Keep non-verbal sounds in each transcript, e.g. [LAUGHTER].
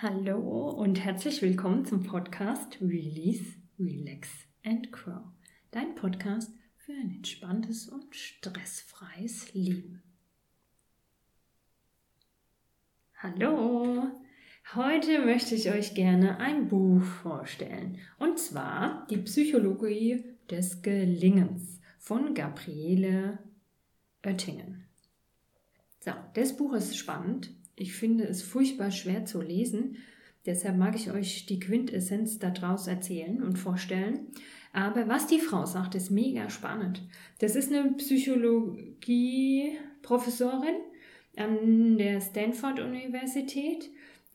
Hallo und herzlich willkommen zum Podcast Release, Relax and Grow. Dein Podcast für ein entspanntes und stressfreies Leben. Hallo! Heute möchte ich euch gerne ein Buch vorstellen. Und zwar Die Psychologie des Gelingens von Gabriele Oettingen. So, das Buch ist spannend ich finde es furchtbar schwer zu lesen. Deshalb mag ich euch die Quintessenz daraus erzählen und vorstellen. Aber was die Frau sagt, ist mega spannend. Das ist eine Psychologie-Professorin an der Stanford Universität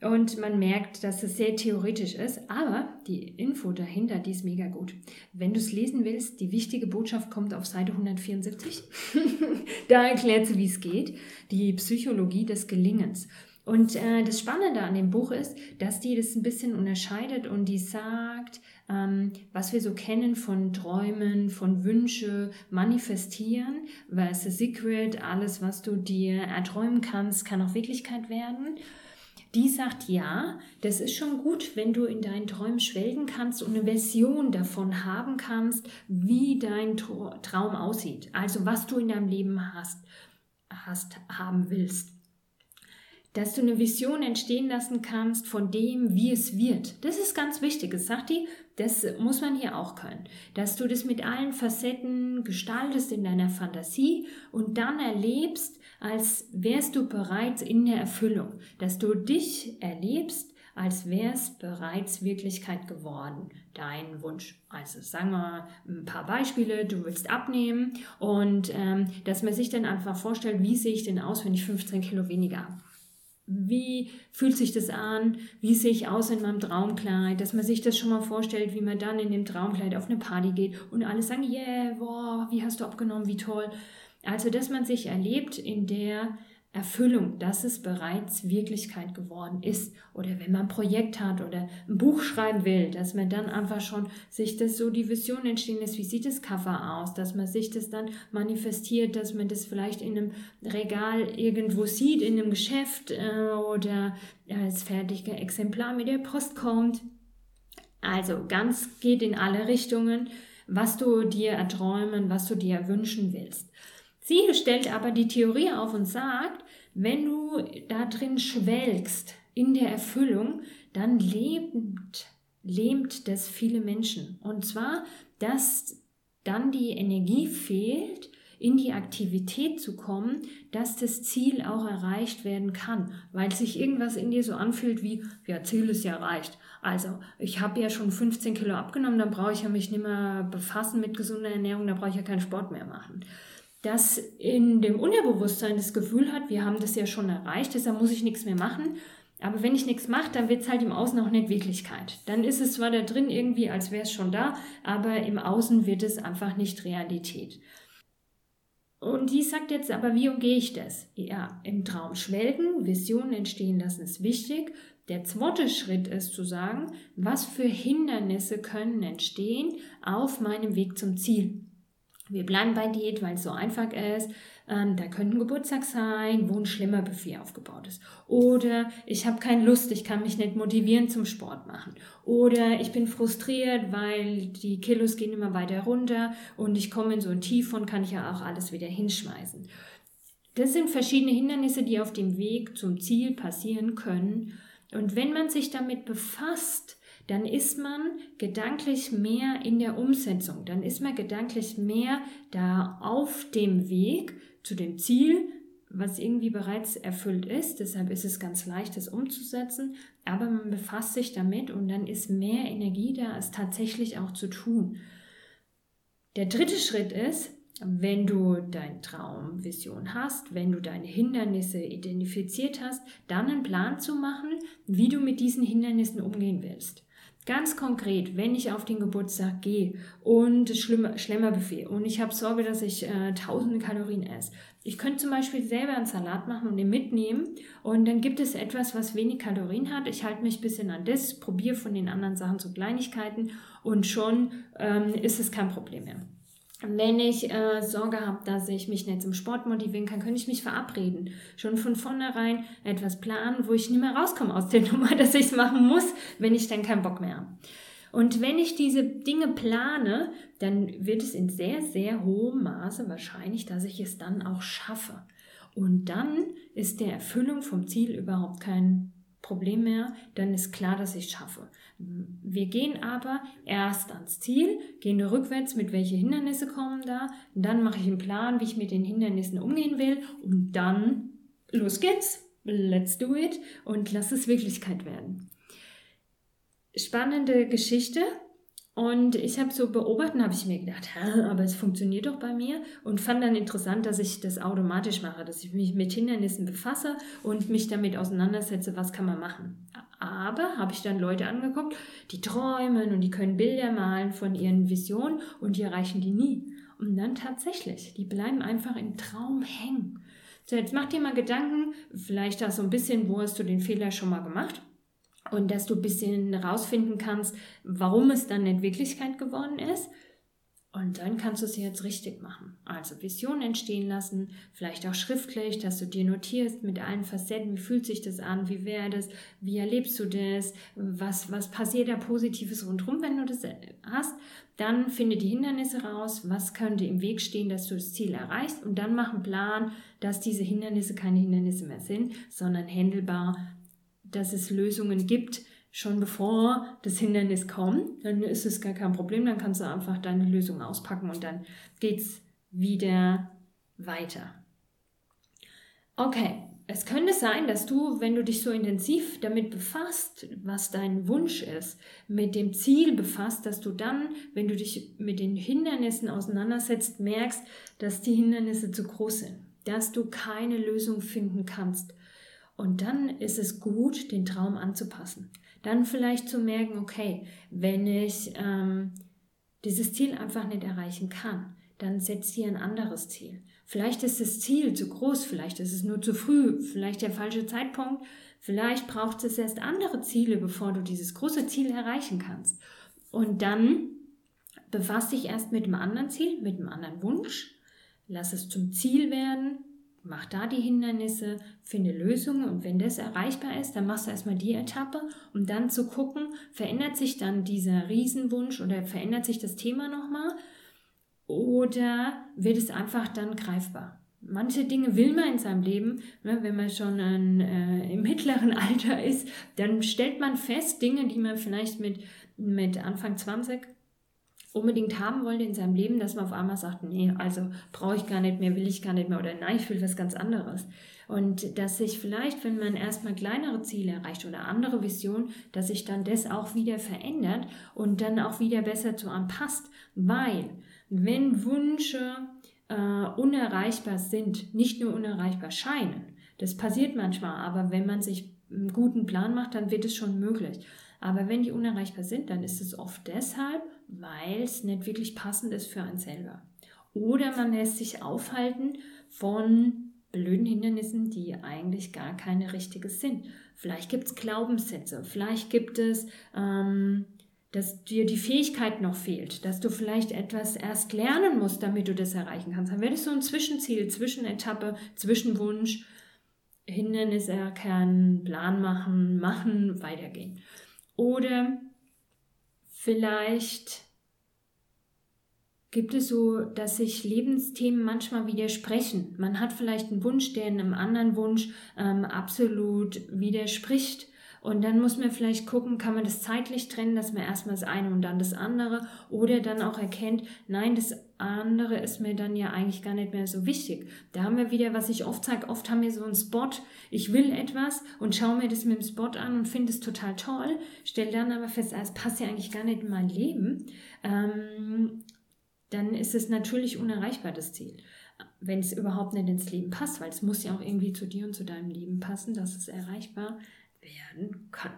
und man merkt, dass es sehr theoretisch ist, aber die Info dahinter, die ist mega gut. Wenn du es lesen willst, die wichtige Botschaft kommt auf Seite 174. [LAUGHS] da erklärt sie, wie es geht. Die Psychologie des Gelingens. Und äh, das Spannende an dem Buch ist, dass die das ein bisschen unterscheidet und die sagt, ähm, was wir so kennen von Träumen, von Wünsche, manifestieren, versus Secret, alles, was du dir erträumen kannst, kann auch Wirklichkeit werden die sagt, ja, das ist schon gut, wenn du in deinen Träumen schwelgen kannst und eine Version davon haben kannst, wie dein Traum aussieht. Also was du in deinem Leben hast, hast haben willst. Dass du eine Vision entstehen lassen kannst von dem, wie es wird. Das ist ganz wichtig. Das sagt die, das muss man hier auch können. Dass du das mit allen Facetten gestaltest in deiner Fantasie und dann erlebst, als wärst du bereits in der Erfüllung, dass du dich erlebst, als wärst bereits Wirklichkeit geworden, dein Wunsch. Also sagen wir ein paar Beispiele, du willst abnehmen und ähm, dass man sich dann einfach vorstellt, wie sehe ich denn aus, wenn ich 15 Kilo weniger habe. Wie fühlt sich das an? Wie sehe ich aus in meinem Traumkleid? Dass man sich das schon mal vorstellt, wie man dann in dem Traumkleid auf eine Party geht und alle sagen, yeah, wow, wie hast du abgenommen, wie toll. Also, dass man sich erlebt in der Erfüllung, dass es bereits Wirklichkeit geworden ist. Oder wenn man ein Projekt hat oder ein Buch schreiben will, dass man dann einfach schon sich das so die Vision entstehen lässt, wie sieht das Cover aus, dass man sich das dann manifestiert, dass man das vielleicht in einem Regal irgendwo sieht, in einem Geschäft äh, oder als fertiger Exemplar mit der Post kommt. Also ganz geht in alle Richtungen, was du dir erträumen, was du dir wünschen willst. Sie stellt aber die Theorie auf und sagt, wenn du da drin schwelgst in der Erfüllung, dann lebt, lähmt das viele Menschen. Und zwar, dass dann die Energie fehlt, in die Aktivität zu kommen, dass das Ziel auch erreicht werden kann, weil sich irgendwas in dir so anfühlt wie, ja, Ziel ist ja erreicht. Also, ich habe ja schon 15 Kilo abgenommen, dann brauche ich ja mich nicht mehr befassen mit gesunder Ernährung, da brauche ich ja keinen Sport mehr machen das in dem Unterbewusstsein das Gefühl hat, wir haben das ja schon erreicht, deshalb muss ich nichts mehr machen. Aber wenn ich nichts mache, dann wird es halt im Außen auch nicht Wirklichkeit. Dann ist es zwar da drin irgendwie, als wäre es schon da, aber im Außen wird es einfach nicht Realität. Und die sagt jetzt aber, wie umgehe ich das? Ja, im Traum schwelgen, Visionen entstehen lassen ist wichtig. Der zweite Schritt ist zu sagen, was für Hindernisse können entstehen auf meinem Weg zum Ziel. Wir bleiben bei Diät, weil es so einfach ist. Ähm, da könnte ein Geburtstag sein, wo ein schlimmer Buffet aufgebaut ist. Oder ich habe keine Lust, ich kann mich nicht motivieren zum Sport machen. Oder ich bin frustriert, weil die Kilos gehen immer weiter runter und ich komme in so ein Tief und kann ich ja auch alles wieder hinschmeißen. Das sind verschiedene Hindernisse, die auf dem Weg zum Ziel passieren können. Und wenn man sich damit befasst, dann ist man gedanklich mehr in der Umsetzung, dann ist man gedanklich mehr da auf dem Weg zu dem Ziel, was irgendwie bereits erfüllt ist. Deshalb ist es ganz leicht, das umzusetzen, aber man befasst sich damit und dann ist mehr Energie da, es tatsächlich auch zu tun. Der dritte Schritt ist, wenn du deine Traumvision hast, wenn du deine Hindernisse identifiziert hast, dann einen Plan zu machen, wie du mit diesen Hindernissen umgehen willst. Ganz konkret, wenn ich auf den Geburtstag gehe und Schlemmerbuffet und ich habe Sorge, dass ich äh, tausende Kalorien esse. Ich könnte zum Beispiel selber einen Salat machen und den mitnehmen und dann gibt es etwas, was wenig Kalorien hat. Ich halte mich ein bisschen an das, probiere von den anderen Sachen zu Kleinigkeiten und schon ähm, ist es kein Problem mehr. Wenn ich äh, Sorge habe, dass ich mich nicht zum Sport motivieren kann, könnte ich mich verabreden. Schon von vornherein etwas planen, wo ich nicht mehr rauskomme aus der [LAUGHS] Nummer, dass ich es machen muss, wenn ich dann keinen Bock mehr habe. Und wenn ich diese Dinge plane, dann wird es in sehr, sehr hohem Maße wahrscheinlich, dass ich es dann auch schaffe. Und dann ist der Erfüllung vom Ziel überhaupt kein Problem mehr, dann ist klar, dass ich es schaffe. Wir gehen aber erst ans Ziel, gehen rückwärts, mit welche Hindernisse kommen da, dann mache ich einen Plan, wie ich mit den Hindernissen umgehen will und dann los geht's, let's do it und lass es Wirklichkeit werden spannende Geschichte. Und ich habe so beobachtet, habe ich mir gedacht, aber es funktioniert doch bei mir und fand dann interessant, dass ich das automatisch mache, dass ich mich mit Hindernissen befasse und mich damit auseinandersetze, was kann man machen. Aber habe ich dann Leute angeguckt, die träumen und die können Bilder malen von ihren Visionen und die erreichen die nie. Und dann tatsächlich, die bleiben einfach im Traum hängen. So, jetzt mach dir mal Gedanken, vielleicht hast du ein bisschen, wo hast du den Fehler schon mal gemacht? Und dass du ein bisschen rausfinden kannst, warum es dann in Wirklichkeit geworden ist. Und dann kannst du es jetzt richtig machen. Also Vision entstehen lassen, vielleicht auch schriftlich, dass du dir notierst mit allen Facetten, wie fühlt sich das an, wie wäre das, wie erlebst du das, was, was passiert da Positives rundherum, wenn du das hast. Dann finde die Hindernisse raus, was könnte im Weg stehen, dass du das Ziel erreichst und dann mach einen Plan, dass diese Hindernisse keine Hindernisse mehr sind, sondern händelbar dass es Lösungen gibt, schon bevor das Hindernis kommt, dann ist es gar kein Problem, dann kannst du einfach deine Lösung auspacken und dann geht es wieder weiter. Okay, es könnte sein, dass du, wenn du dich so intensiv damit befasst, was dein Wunsch ist, mit dem Ziel befasst, dass du dann, wenn du dich mit den Hindernissen auseinandersetzt, merkst, dass die Hindernisse zu groß sind, dass du keine Lösung finden kannst und dann ist es gut, den Traum anzupassen. Dann vielleicht zu merken, okay, wenn ich ähm, dieses Ziel einfach nicht erreichen kann, dann setzt dir ein anderes Ziel. Vielleicht ist das Ziel zu groß, vielleicht ist es nur zu früh, vielleicht der falsche Zeitpunkt, vielleicht braucht es erst andere Ziele, bevor du dieses große Ziel erreichen kannst. Und dann befass dich erst mit einem anderen Ziel, mit einem anderen Wunsch, lass es zum Ziel werden mach da die Hindernisse, finde Lösungen und wenn das erreichbar ist, dann machst du erstmal die Etappe, um dann zu gucken, verändert sich dann dieser Riesenwunsch oder verändert sich das Thema nochmal oder wird es einfach dann greifbar. Manche Dinge will man in seinem Leben, ne, wenn man schon ein, äh, im mittleren [LAUGHS] Alter ist, dann stellt man fest, Dinge, die man vielleicht mit, mit Anfang 20 unbedingt haben wollte in seinem Leben, dass man auf einmal sagt, nee, also brauche ich gar nicht mehr, will ich gar nicht mehr oder nein, ich will was ganz anderes. Und dass sich vielleicht, wenn man erstmal kleinere Ziele erreicht oder andere Visionen, dass sich dann das auch wieder verändert und dann auch wieder besser zu anpasst. Weil, wenn Wünsche äh, unerreichbar sind, nicht nur unerreichbar scheinen, das passiert manchmal, aber wenn man sich einen guten Plan macht, dann wird es schon möglich. Aber wenn die unerreichbar sind, dann ist es oft deshalb, weil es nicht wirklich passend ist für einen selber. Oder man lässt sich aufhalten von blöden Hindernissen, die eigentlich gar keine richtige sind. Vielleicht gibt es Glaubenssätze, vielleicht gibt es, ähm, dass dir die Fähigkeit noch fehlt, dass du vielleicht etwas erst lernen musst, damit du das erreichen kannst. Dann wäre das so ein Zwischenziel, Zwischenetappe, Zwischenwunsch, Hindernis erkennen, Plan machen, machen, weitergehen. Oder vielleicht gibt es so, dass sich Lebensthemen manchmal widersprechen. Man hat vielleicht einen Wunsch, der einem anderen Wunsch ähm, absolut widerspricht. Und dann muss man vielleicht gucken, kann man das zeitlich trennen, dass man erstmal das eine und dann das andere oder dann auch erkennt, nein, das andere ist mir dann ja eigentlich gar nicht mehr so wichtig. Da haben wir wieder, was ich oft sage, oft haben wir so einen Spot, ich will etwas und schaue mir das mit dem Spot an und finde es total toll, stelle dann aber fest, ah, es passt ja eigentlich gar nicht in mein Leben. Ähm, dann ist es natürlich unerreichbar, das Ziel wenn es überhaupt nicht ins Leben passt, weil es muss ja auch irgendwie zu dir und zu deinem Leben passen, dass es erreichbar werden kann.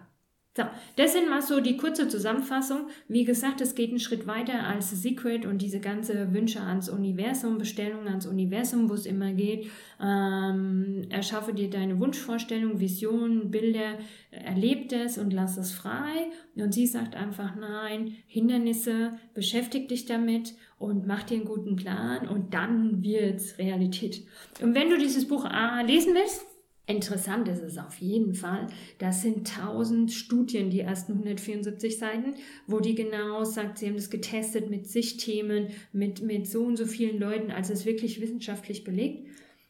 So, das sind mal so die kurze Zusammenfassung. Wie gesagt, es geht einen Schritt weiter als Secret und diese ganze Wünsche ans Universum, Bestellungen ans Universum, wo es immer geht. Ähm, erschaffe dir deine Wunschvorstellung, Visionen, Bilder, erleb das und lass es frei. Und sie sagt einfach nein, Hindernisse, beschäftig dich damit und mach dir einen guten Plan und dann wird's Realität. Und wenn du dieses Buch A lesen willst, Interessant ist es auf jeden Fall. Das sind 1000 Studien, die ersten 174 Seiten, wo die genau sagt, sie haben das getestet mit Sichtthemen, mit, mit so und so vielen Leuten, also es ist wirklich wissenschaftlich belegt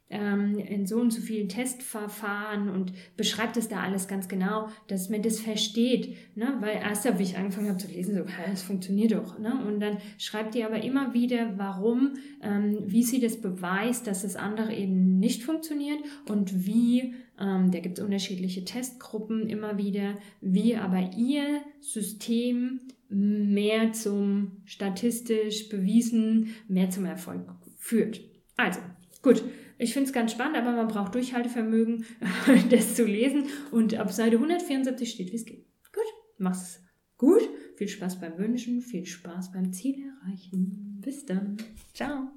ähm, in so und so vielen Testverfahren und beschreibt es da alles ganz genau, dass man das versteht. Ne? Weil erst, wie ich angefangen habe zu lesen, so, es funktioniert doch. Ne? Und dann schreibt die aber immer wieder, warum, ähm, wie sie das beweist, dass das andere eben nicht funktioniert und wie, ähm, da gibt es unterschiedliche Testgruppen immer wieder, wie aber ihr System mehr zum statistisch bewiesen, mehr zum Erfolg führt. Also, gut. Ich finde es ganz spannend, aber man braucht Durchhaltevermögen, [LAUGHS] das zu lesen. Und ab Seite 174 steht, wie es geht. Gut, mach's gut. Viel Spaß beim Wünschen, viel Spaß beim Ziel erreichen. Bis dann. Ciao.